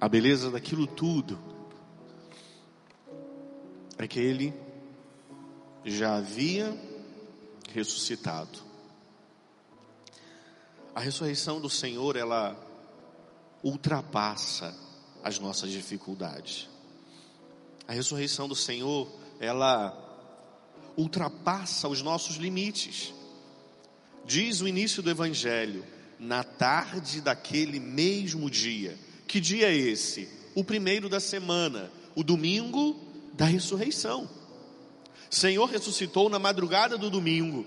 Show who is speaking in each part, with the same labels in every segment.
Speaker 1: a beleza daquilo tudo é que ele já havia ressuscitado. A ressurreição do Senhor, ela ultrapassa as nossas dificuldades. A ressurreição do Senhor, ela ultrapassa os nossos limites. Diz o início do Evangelho, na tarde daquele mesmo dia. Que dia é esse? O primeiro da semana, o domingo da ressurreição. Senhor ressuscitou na madrugada do domingo.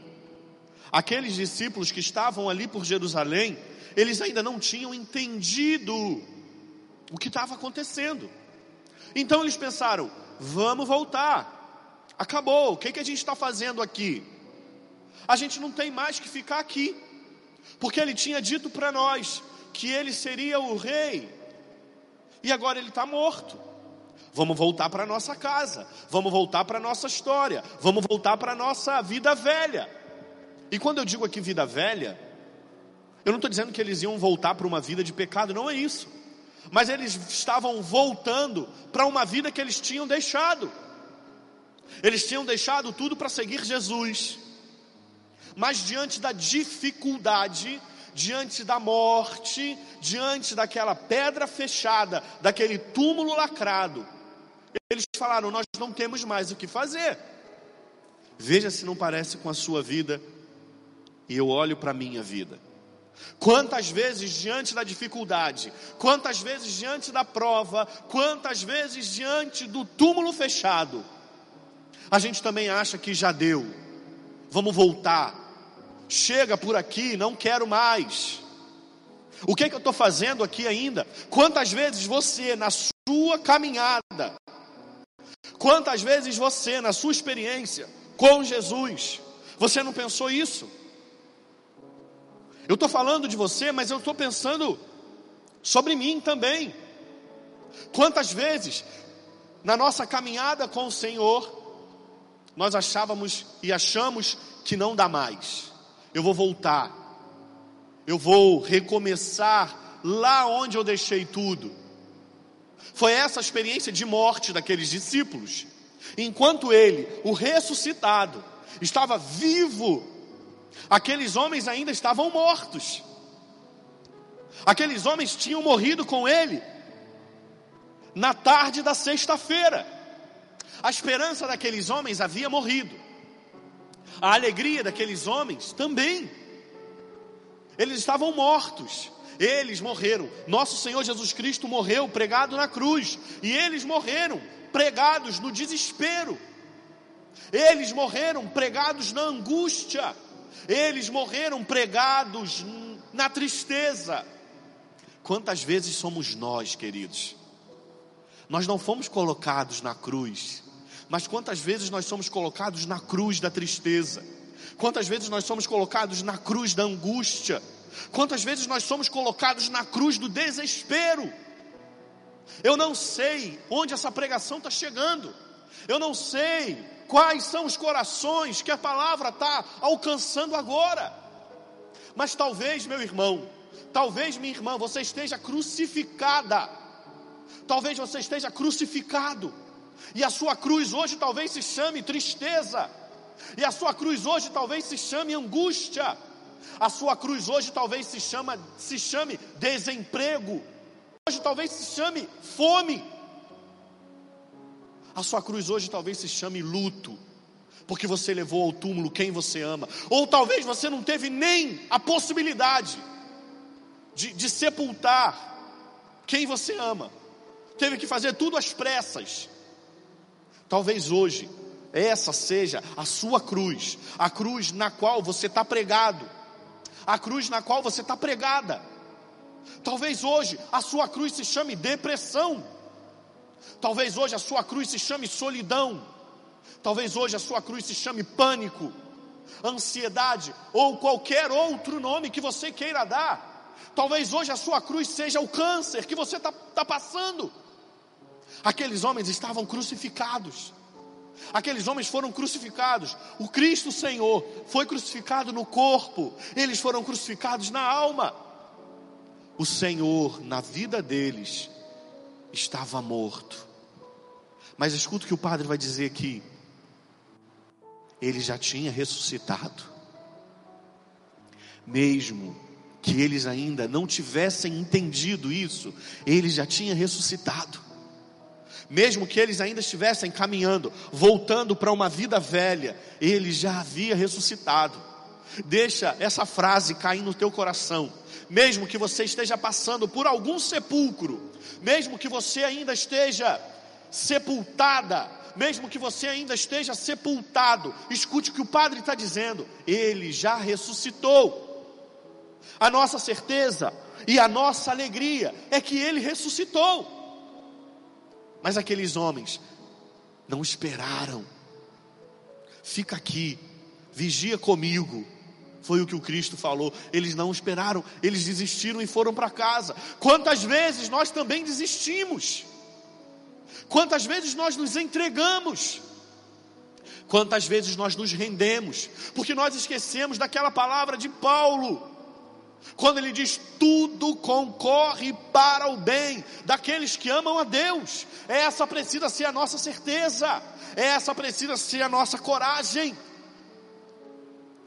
Speaker 1: Aqueles discípulos que estavam ali por Jerusalém, eles ainda não tinham entendido o que estava acontecendo. Então eles pensaram: vamos voltar. Acabou, o que, que a gente está fazendo aqui? A gente não tem mais que ficar aqui, porque ele tinha dito para nós que ele seria o rei, e agora ele está morto. Vamos voltar para nossa casa, vamos voltar para nossa história, vamos voltar para nossa vida velha. E quando eu digo aqui vida velha, eu não estou dizendo que eles iam voltar para uma vida de pecado, não é isso. Mas eles estavam voltando para uma vida que eles tinham deixado. Eles tinham deixado tudo para seguir Jesus. Mas diante da dificuldade, diante da morte, diante daquela pedra fechada, daquele túmulo lacrado, eles falaram: Nós não temos mais o que fazer. Veja se não parece com a sua vida, e eu olho para a minha vida. Quantas vezes diante da dificuldade, quantas vezes diante da prova, quantas vezes diante do túmulo fechado, a gente também acha que já deu, vamos voltar, chega por aqui, não quero mais. O que, é que eu estou fazendo aqui ainda? Quantas vezes você, na sua caminhada, quantas vezes você, na sua experiência com Jesus, você não pensou isso? Eu estou falando de você, mas eu estou pensando sobre mim também. Quantas vezes, na nossa caminhada com o Senhor, nós achávamos e achamos que não dá mais. Eu vou voltar. Eu vou recomeçar lá onde eu deixei tudo. Foi essa a experiência de morte daqueles discípulos. Enquanto ele, o ressuscitado, estava vivo, aqueles homens ainda estavam mortos. Aqueles homens tinham morrido com ele na tarde da sexta-feira. A esperança daqueles homens havia morrido. A alegria daqueles homens também. Eles estavam mortos. Eles morreram. Nosso Senhor Jesus Cristo morreu pregado na cruz. E eles morreram pregados no desespero. Eles morreram pregados na angústia. Eles morreram pregados na tristeza. Quantas vezes somos nós, queridos? Nós não fomos colocados na cruz mas quantas vezes nós somos colocados na cruz da tristeza? Quantas vezes nós somos colocados na cruz da angústia? Quantas vezes nós somos colocados na cruz do desespero? Eu não sei onde essa pregação está chegando. Eu não sei quais são os corações que a palavra está alcançando agora. Mas talvez, meu irmão, talvez minha irmã, você esteja crucificada. Talvez você esteja crucificado e a sua cruz hoje talvez se chame tristeza. E a sua cruz hoje talvez se chame angústia. A sua cruz hoje talvez se, chama, se chame desemprego. Hoje talvez se chame fome. A sua cruz hoje talvez se chame luto. Porque você levou ao túmulo quem você ama. Ou talvez você não teve nem a possibilidade de, de sepultar quem você ama. Teve que fazer tudo às pressas Talvez hoje essa seja a sua cruz, a cruz na qual você está pregado, a cruz na qual você está pregada. Talvez hoje a sua cruz se chame depressão, talvez hoje a sua cruz se chame solidão, talvez hoje a sua cruz se chame pânico, ansiedade ou qualquer outro nome que você queira dar. Talvez hoje a sua cruz seja o câncer que você está tá passando. Aqueles homens estavam crucificados. Aqueles homens foram crucificados. O Cristo Senhor foi crucificado no corpo. Eles foram crucificados na alma. O Senhor, na vida deles, estava morto. Mas escuta o que o padre vai dizer aqui. Ele já tinha ressuscitado. Mesmo que eles ainda não tivessem entendido isso, ele já tinha ressuscitado. Mesmo que eles ainda estivessem caminhando, voltando para uma vida velha, ele já havia ressuscitado. Deixa essa frase cair no teu coração. Mesmo que você esteja passando por algum sepulcro, mesmo que você ainda esteja sepultada, mesmo que você ainda esteja sepultado, escute o que o Padre está dizendo, ele já ressuscitou. A nossa certeza e a nossa alegria é que ele ressuscitou. Mas aqueles homens não esperaram. Fica aqui, vigia comigo. Foi o que o Cristo falou. Eles não esperaram, eles desistiram e foram para casa. Quantas vezes nós também desistimos? Quantas vezes nós nos entregamos? Quantas vezes nós nos rendemos? Porque nós esquecemos daquela palavra de Paulo quando ele diz tudo concorre para o bem daqueles que amam a Deus, essa precisa ser a nossa certeza, essa precisa ser a nossa coragem.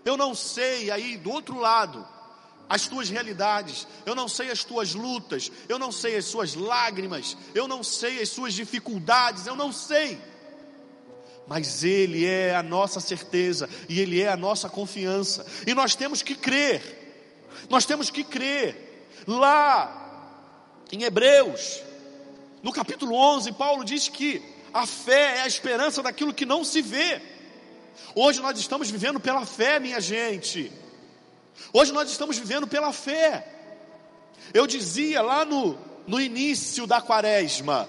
Speaker 1: Eu não sei aí do outro lado as tuas realidades, eu não sei as tuas lutas, eu não sei as suas lágrimas, eu não sei as suas dificuldades, eu não sei. Mas Ele é a nossa certeza e Ele é a nossa confiança, e nós temos que crer nós temos que crer. Lá em Hebreus, no capítulo 11, Paulo diz que a fé é a esperança daquilo que não se vê. Hoje nós estamos vivendo pela fé, minha gente. Hoje nós estamos vivendo pela fé. Eu dizia lá no, no início da quaresma,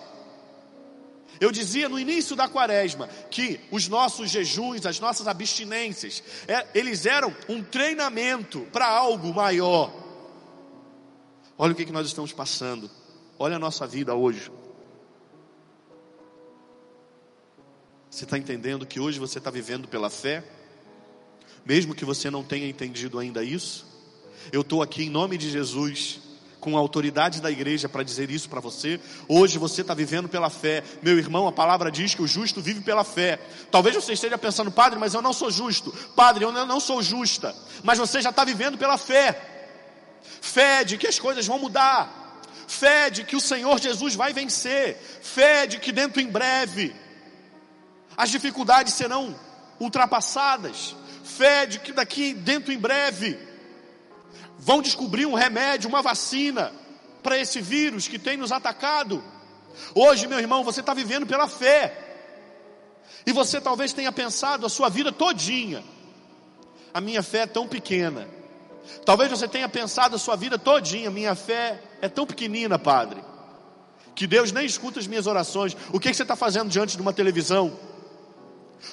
Speaker 1: eu dizia no início da quaresma que os nossos jejuns, as nossas abstinências, é, eles eram um treinamento para algo maior. Olha o que, que nós estamos passando, olha a nossa vida hoje. Você está entendendo que hoje você está vivendo pela fé? Mesmo que você não tenha entendido ainda isso? Eu estou aqui em nome de Jesus com a autoridade da igreja para dizer isso para você. Hoje você está vivendo pela fé. Meu irmão, a palavra diz que o justo vive pela fé. Talvez você esteja pensando, padre, mas eu não sou justo. Padre, eu não sou justa. Mas você já está vivendo pela fé. Fé de que as coisas vão mudar. Fé de que o Senhor Jesus vai vencer. Fé de que dentro em breve as dificuldades serão ultrapassadas. Fé de que daqui dentro em breve vão descobrir um remédio, uma vacina para esse vírus que tem nos atacado. Hoje, meu irmão, você está vivendo pela fé. E você talvez tenha pensado a sua vida todinha. A minha fé é tão pequena. Talvez você tenha pensado a sua vida todinha, minha fé é tão pequenina, padre, que Deus nem escuta as minhas orações. O que, que você está fazendo diante de uma televisão?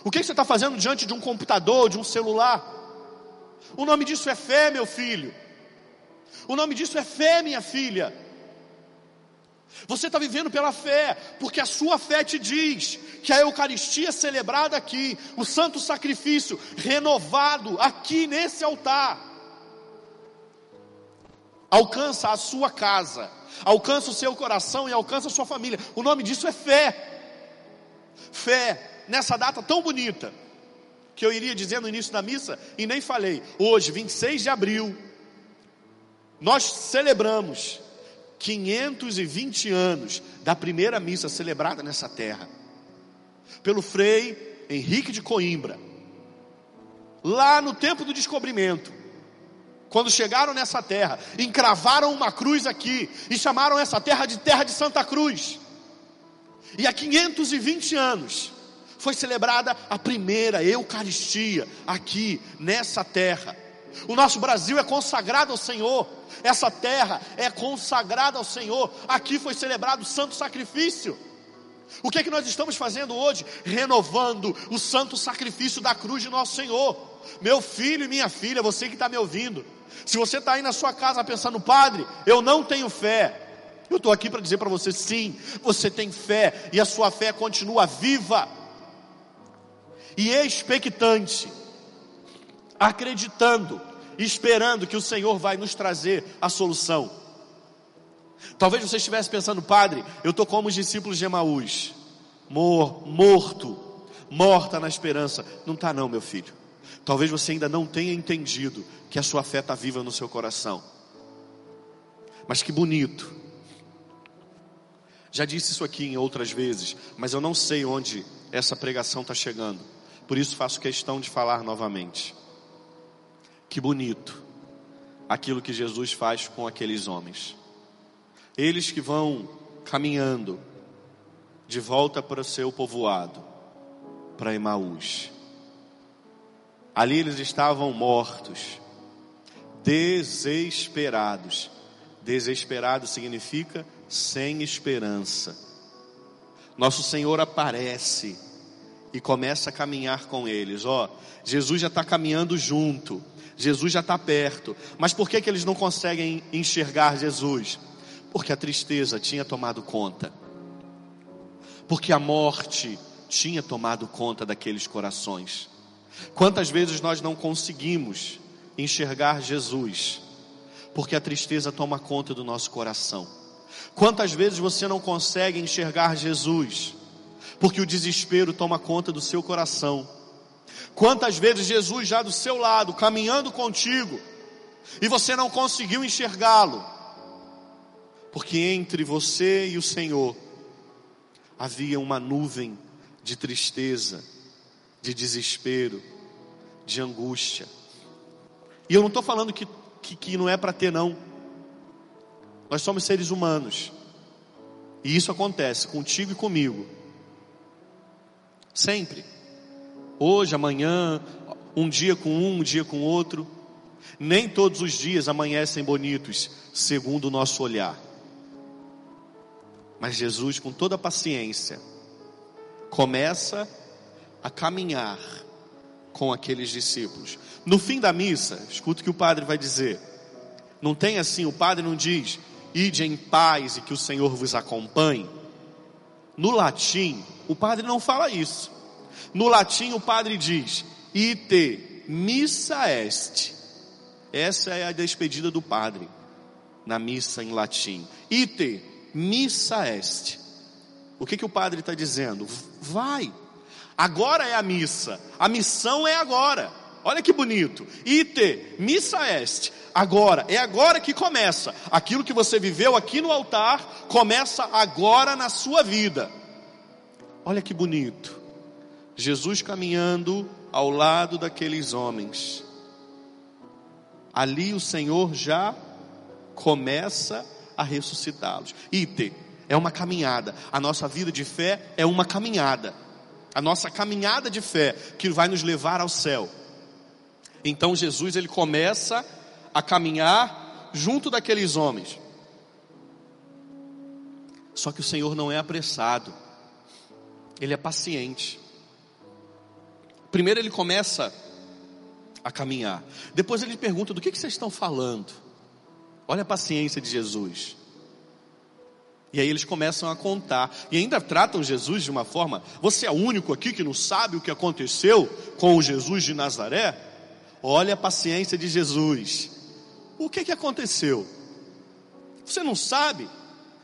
Speaker 1: O que, que você está fazendo diante de um computador, de um celular? O nome disso é fé, meu filho. O nome disso é fé, minha filha. Você está vivendo pela fé, porque a sua fé te diz que a Eucaristia celebrada aqui, o santo sacrifício renovado aqui nesse altar, alcança a sua casa, alcança o seu coração e alcança a sua família. O nome disso é fé. Fé nessa data tão bonita, que eu iria dizer no início da missa e nem falei. Hoje, 26 de abril nós celebramos 520 anos da primeira missa celebrada nessa terra, pelo Frei Henrique de Coimbra, lá no tempo do descobrimento. Quando chegaram nessa terra, encravaram uma cruz aqui e chamaram essa terra de Terra de Santa Cruz. E há 520 anos foi celebrada a primeira Eucaristia aqui nessa terra. O nosso Brasil é consagrado ao Senhor. Essa terra é consagrada ao Senhor. Aqui foi celebrado o santo sacrifício. O que é que nós estamos fazendo hoje? Renovando o santo sacrifício da cruz de nosso Senhor. Meu filho e minha filha, você que está me ouvindo. Se você está aí na sua casa pensando, Padre, eu não tenho fé. Eu estou aqui para dizer para você, sim, você tem fé e a sua fé continua viva e expectante acreditando, esperando que o Senhor vai nos trazer a solução. Talvez você estivesse pensando, padre, eu estou como os discípulos de Emaús, mor, morto, morta na esperança. Não está não, meu filho. Talvez você ainda não tenha entendido que a sua fé está viva no seu coração. Mas que bonito. Já disse isso aqui em outras vezes, mas eu não sei onde essa pregação está chegando. Por isso faço questão de falar novamente. Que bonito aquilo que Jesus faz com aqueles homens. Eles que vão caminhando de volta para o seu povoado, para Emaús. Ali eles estavam mortos, desesperados. Desesperado significa sem esperança. Nosso Senhor aparece e começa a caminhar com eles. Ó, Jesus já está caminhando junto, Jesus já está perto. Mas por que, que eles não conseguem enxergar Jesus? Porque a tristeza tinha tomado conta, porque a morte tinha tomado conta daqueles corações. Quantas vezes nós não conseguimos enxergar Jesus, porque a tristeza toma conta do nosso coração? Quantas vezes você não consegue enxergar Jesus, porque o desespero toma conta do seu coração? Quantas vezes Jesus já do seu lado, caminhando contigo, e você não conseguiu enxergá-lo, porque entre você e o Senhor havia uma nuvem de tristeza, de desespero, de angústia. E eu não estou falando que, que, que não é para ter, não. Nós somos seres humanos. E isso acontece contigo e comigo. Sempre. Hoje, amanhã, um dia com um, um dia com outro. Nem todos os dias amanhecem bonitos, segundo o nosso olhar. Mas Jesus, com toda a paciência, começa a caminhar com aqueles discípulos. No fim da missa, escuta o que o padre vai dizer. Não tem assim, o padre não diz, ide em paz e que o Senhor vos acompanhe. No latim, o padre não fala isso. No latim, o padre diz, ite missa est. Essa é a despedida do padre na missa em latim. Ite missa est. O que, que o padre está dizendo? Vai. Agora é a missa. A missão é agora. Olha que bonito. Ite, missa est. Agora, é agora que começa. Aquilo que você viveu aqui no altar, começa agora na sua vida. Olha que bonito. Jesus caminhando ao lado daqueles homens. Ali o Senhor já começa a ressuscitá-los. Ite, é uma caminhada. A nossa vida de fé é uma caminhada. A nossa caminhada de fé que vai nos levar ao céu. Então Jesus ele começa a caminhar junto daqueles homens. Só que o Senhor não é apressado. Ele é paciente. Primeiro ele começa a caminhar. Depois ele pergunta: do que, vocês estão falando? Olha a paciência de Jesus. E aí eles começam a contar. E ainda tratam Jesus de uma forma: você é o único aqui que não sabe o que aconteceu com o Jesus de Nazaré? Olha a paciência de Jesus. O que, que aconteceu? Você não sabe?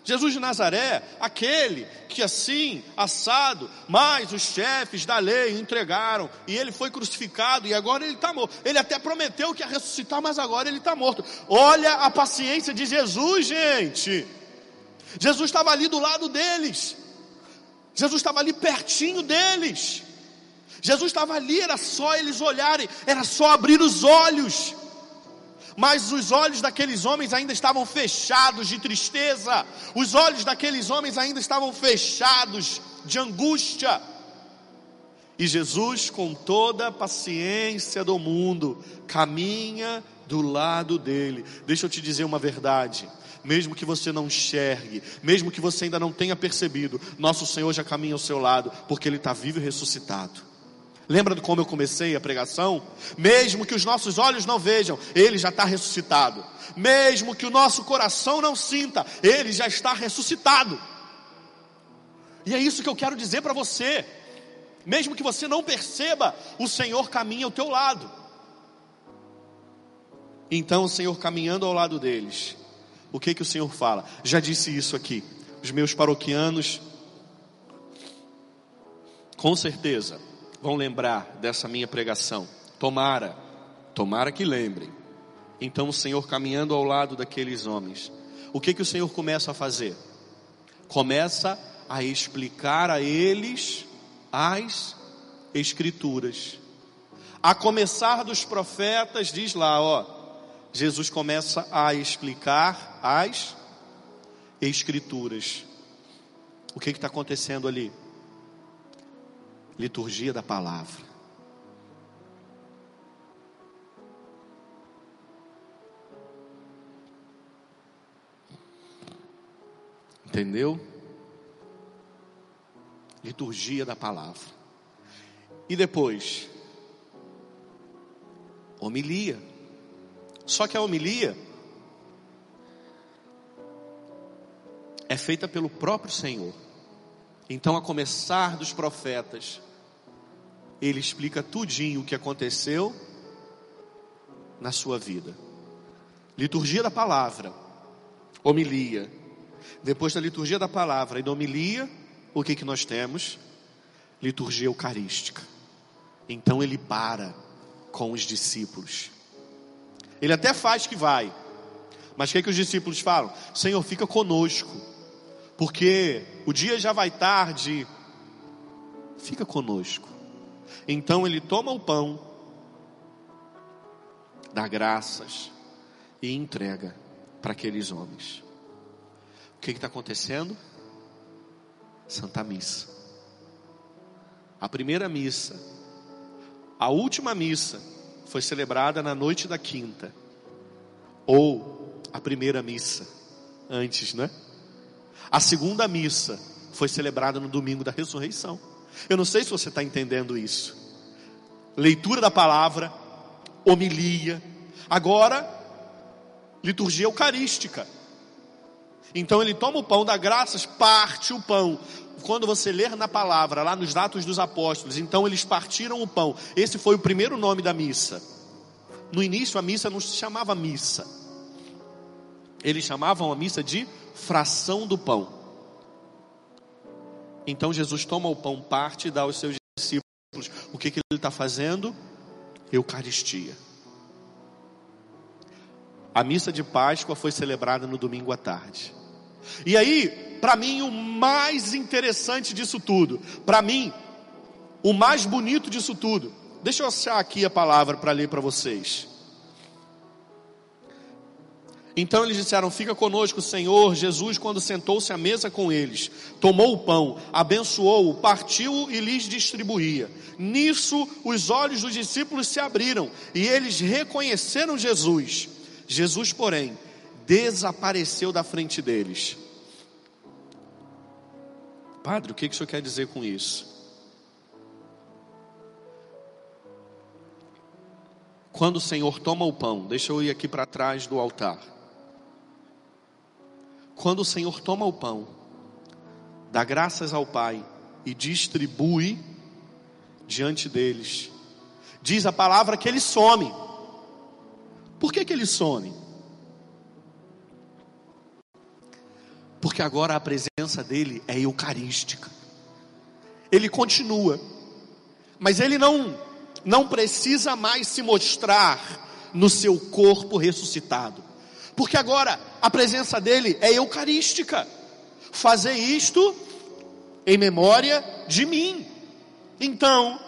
Speaker 1: Jesus de Nazaré, aquele que assim, assado, mas os chefes da lei entregaram, e ele foi crucificado, e agora ele está morto. Ele até prometeu que ia ressuscitar, mas agora ele está morto. Olha a paciência de Jesus, gente. Jesus estava ali do lado deles, Jesus estava ali pertinho deles. Jesus estava ali, era só eles olharem, era só abrir os olhos mas os olhos daqueles homens ainda estavam fechados de tristeza, os olhos daqueles homens ainda estavam fechados de angústia. E Jesus, com toda a paciência do mundo, caminha do lado dele. Deixa eu te dizer uma verdade. Mesmo que você não enxergue, mesmo que você ainda não tenha percebido, nosso Senhor já caminha ao seu lado, porque Ele está vivo e ressuscitado. Lembra de como eu comecei a pregação? Mesmo que os nossos olhos não vejam, Ele já está ressuscitado. Mesmo que o nosso coração não sinta, Ele já está ressuscitado. E é isso que eu quero dizer para você. Mesmo que você não perceba, o Senhor caminha ao teu lado. Então o Senhor caminhando ao lado deles, O que que o Senhor fala? Já disse isso aqui. Os meus paroquianos, com certeza, vão lembrar dessa minha pregação. Tomara, tomara que lembrem. Então o Senhor caminhando ao lado daqueles homens, o que que o Senhor começa a fazer? Começa a explicar a eles as escrituras. A começar dos profetas, diz lá, ó, Jesus começa a explicar as escrituras. O que está acontecendo ali? Liturgia da palavra. Entendeu? Liturgia da palavra. E depois, homilia. Só que a homilia é feita pelo próprio Senhor. Então, a começar dos profetas, ele explica tudinho o que aconteceu na sua vida. Liturgia da palavra, homilia. Depois da liturgia da palavra e da homilia, o que que nós temos? Liturgia eucarística. Então ele para com os discípulos. Ele até faz que vai. Mas o que, que os discípulos falam? Senhor, fica conosco. Porque o dia já vai tarde. Fica conosco. Então ele toma o pão, dá graças e entrega para aqueles homens. O que está acontecendo? Santa Missa. A primeira missa, a última missa, foi celebrada na noite da quinta, ou a primeira missa, antes, né? A segunda missa foi celebrada no domingo da ressurreição. Eu não sei se você está entendendo isso. Leitura da palavra, homilia, agora, liturgia eucarística. Então ele toma o pão, dá graças, parte o pão. Quando você ler na palavra, lá nos Atos dos Apóstolos, então eles partiram o pão. Esse foi o primeiro nome da missa. No início a missa não se chamava missa. Eles chamavam a missa de fração do pão. Então Jesus toma o pão, parte e dá aos seus discípulos. O que, que ele está fazendo? Eucaristia. A missa de Páscoa foi celebrada no domingo à tarde. E aí, para mim, o mais interessante disso tudo, para mim, o mais bonito disso tudo, deixa eu achar aqui a palavra para ler para vocês. Então eles disseram: Fica conosco, Senhor. Jesus, quando sentou-se à mesa com eles, tomou o pão, abençoou-o, partiu e lhes distribuía. Nisso, os olhos dos discípulos se abriram e eles reconheceram Jesus. Jesus, porém, desapareceu da frente deles. Padre, o que, que o senhor quer dizer com isso? Quando o Senhor toma o pão, deixa eu ir aqui para trás do altar. Quando o Senhor toma o pão, dá graças ao Pai e distribui diante deles, diz a palavra que ele some. Por que, que ele some? Porque agora a presença dele é eucarística. Ele continua, mas ele não não precisa mais se mostrar no seu corpo ressuscitado. Porque agora a presença dele é eucarística. Fazer isto em memória de mim. Então,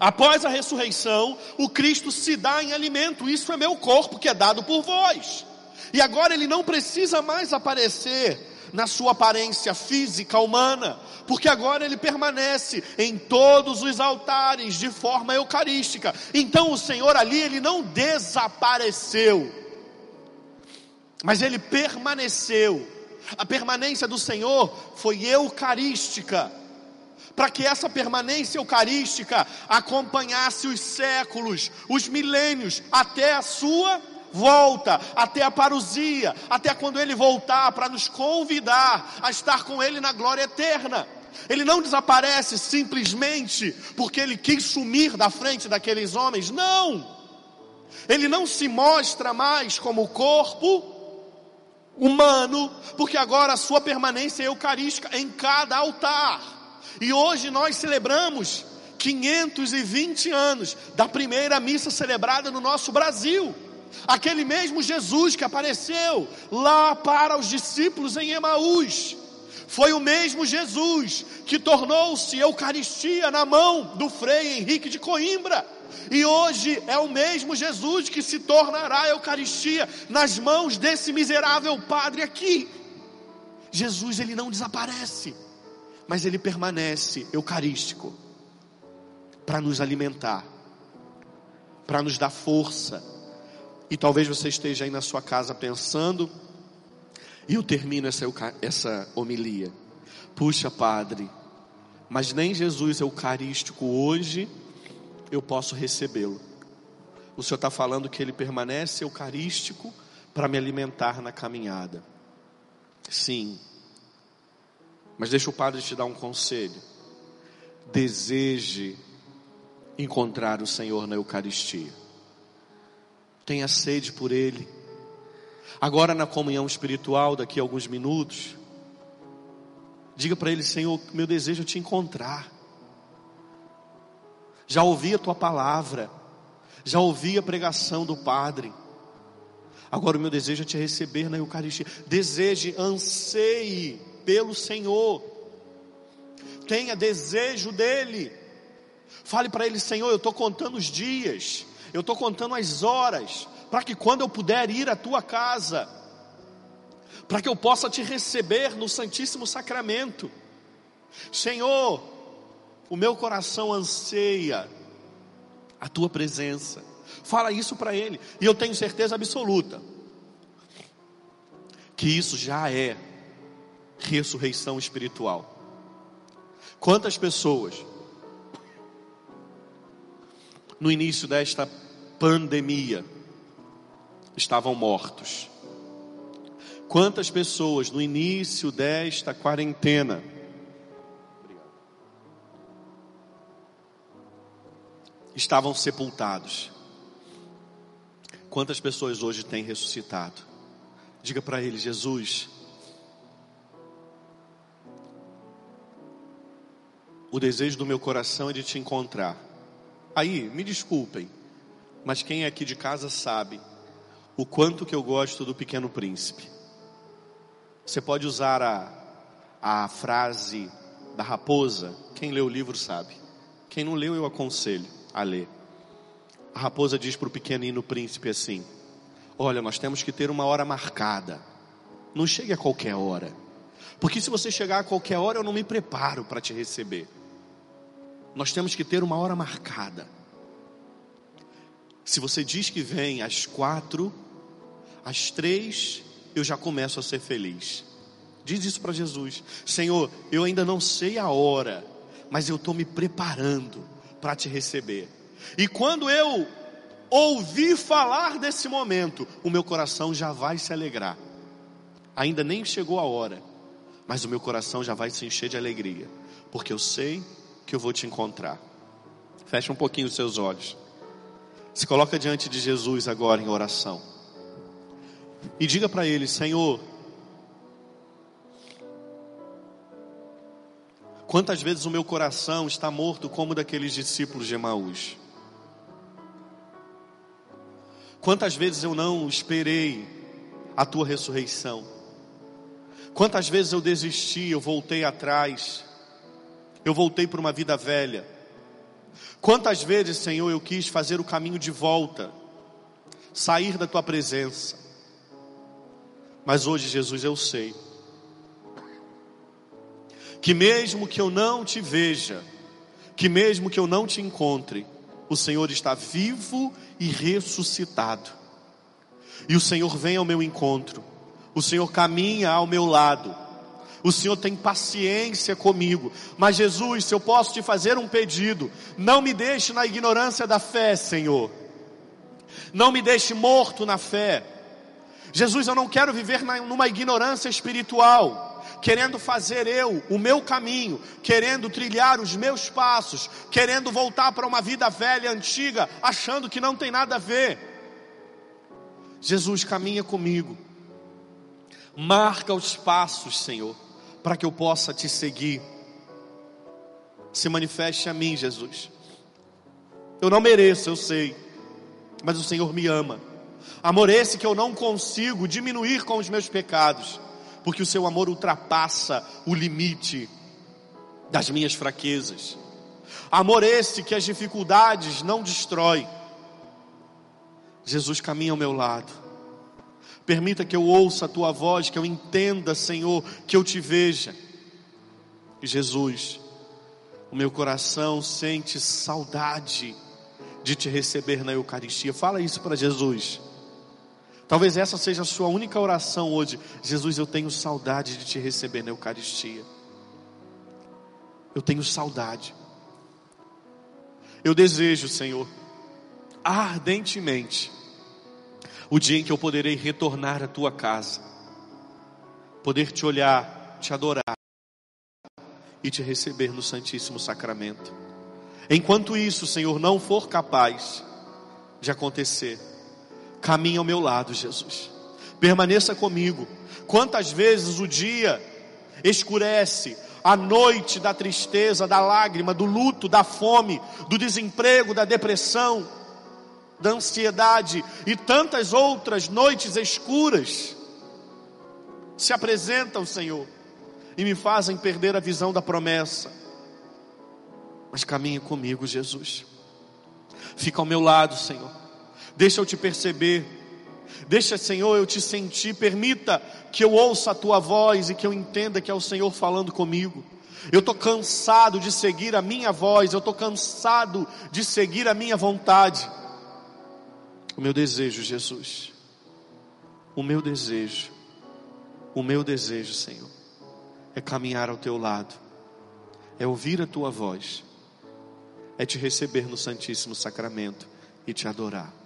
Speaker 1: após a ressurreição, o Cristo se dá em alimento. Isso é meu corpo que é dado por vós. E agora ele não precisa mais aparecer na sua aparência física humana, porque agora ele permanece em todos os altares de forma eucarística. Então o Senhor ali ele não desapareceu, mas ele permaneceu. A permanência do Senhor foi eucarística para que essa permanência eucarística acompanhasse os séculos, os milênios, até a sua volta, até a parousia, até quando ele voltar para nos convidar a estar com ele na glória eterna. Ele não desaparece simplesmente porque ele quis sumir da frente daqueles homens, não. Ele não se mostra mais como corpo, humano, porque agora a sua permanência é eucarística em cada altar. E hoje nós celebramos 520 anos da primeira missa celebrada no nosso Brasil. Aquele mesmo Jesus que apareceu lá para os discípulos em Emaús. Foi o mesmo Jesus que tornou-se Eucaristia na mão do Frei Henrique de Coimbra. E hoje é o mesmo Jesus que se tornará Eucaristia nas mãos desse miserável padre aqui. Jesus ele não desaparece, mas ele permanece eucarístico para nos alimentar, para nos dar força. E talvez você esteja aí na sua casa pensando, e eu termino essa, essa homilia. Puxa, Padre, mas nem Jesus Eucarístico hoje eu posso recebê-lo. O Senhor está falando que ele permanece eucarístico para me alimentar na caminhada. Sim. Mas deixa o Padre te dar um conselho. Deseje encontrar o Senhor na Eucaristia. Tenha sede por Ele. Agora, na comunhão espiritual, daqui a alguns minutos, diga para Ele: Senhor, meu desejo é te encontrar. Já ouvi a tua palavra, já ouvi a pregação do Padre. Agora o meu desejo é te receber na Eucaristia. Deseje, anseie pelo Senhor. Tenha desejo dele. Fale para ele, Senhor, eu estou contando os dias, eu estou contando as horas, para que quando eu puder ir à tua casa, para que eu possa te receber no Santíssimo Sacramento. Senhor, o meu coração anseia a tua presença. Fala isso para ele, e eu tenho certeza absoluta que isso já é ressurreição espiritual. Quantas pessoas no início desta pandemia estavam mortos? Quantas pessoas no início desta quarentena estavam sepultados? Quantas pessoas hoje têm ressuscitado? Diga para ele, Jesus, o desejo do meu coração é de te encontrar. Aí, me desculpem, mas quem é aqui de casa sabe o quanto que eu gosto do Pequeno Príncipe. Você pode usar a, a frase da raposa, quem leu o livro sabe. Quem não leu, eu aconselho a ler. A raposa diz para o pequenino príncipe assim: Olha, nós temos que ter uma hora marcada. Não chegue a qualquer hora. Porque se você chegar a qualquer hora, eu não me preparo para te receber nós temos que ter uma hora marcada. Se você diz que vem às quatro, às três, eu já começo a ser feliz. Diz isso para Jesus: Senhor, eu ainda não sei a hora, mas eu estou me preparando para te receber. E quando eu ouvir falar desse momento, o meu coração já vai se alegrar. Ainda nem chegou a hora, mas o meu coração já vai se encher de alegria, porque eu sei que eu vou te encontrar. Feche um pouquinho os seus olhos. Se coloca diante de Jesus agora em oração. E diga para ele: Senhor, quantas vezes o meu coração está morto como daqueles discípulos de Emaús? Quantas vezes eu não esperei a tua ressurreição? Quantas vezes eu desisti, eu voltei atrás? eu voltei para uma vida velha. Quantas vezes, Senhor, eu quis fazer o caminho de volta, sair da tua presença. Mas hoje, Jesus, eu sei que mesmo que eu não te veja, que mesmo que eu não te encontre, o Senhor está vivo e ressuscitado. E o Senhor vem ao meu encontro. O Senhor caminha ao meu lado o Senhor tem paciência comigo. Mas Jesus, se eu posso te fazer um pedido, não me deixe na ignorância da fé, Senhor. Não me deixe morto na fé. Jesus, eu não quero viver numa ignorância espiritual, querendo fazer eu o meu caminho, querendo trilhar os meus passos, querendo voltar para uma vida velha, antiga, achando que não tem nada a ver. Jesus, caminha comigo Marca os passos, Senhor, para que eu possa te seguir. Se manifeste a mim, Jesus. Eu não mereço, eu sei, mas o Senhor me ama. Amor esse que eu não consigo diminuir com os meus pecados, porque o seu amor ultrapassa o limite das minhas fraquezas. Amor esse que as dificuldades não destrói. Jesus caminha ao meu lado Permita que eu ouça a tua voz, que eu entenda, Senhor, que eu te veja. E Jesus, o meu coração sente saudade de te receber na Eucaristia. Fala isso para Jesus. Talvez essa seja a sua única oração hoje. Jesus, eu tenho saudade de te receber na Eucaristia. Eu tenho saudade. Eu desejo, Senhor, ardentemente, o dia em que eu poderei retornar à tua casa, poder te olhar, te adorar e te receber no Santíssimo Sacramento. Enquanto isso, Senhor, não for capaz de acontecer, caminhe ao meu lado, Jesus. Permaneça comigo. Quantas vezes o dia escurece, a noite da tristeza, da lágrima, do luto, da fome, do desemprego, da depressão, da ansiedade e tantas outras noites escuras se apresentam, Senhor, e me fazem perder a visão da promessa. Mas caminhe comigo, Jesus. Fica ao meu lado, Senhor. Deixa eu te perceber. Deixa, Senhor, eu te sentir. Permita que eu ouça a tua voz e que eu entenda que é o Senhor falando comigo. Eu estou cansado de seguir a minha voz, eu estou cansado de seguir a minha vontade. O meu desejo, Jesus, o meu desejo, o meu desejo, Senhor, é caminhar ao teu lado, é ouvir a tua voz, é te receber no Santíssimo Sacramento e te adorar.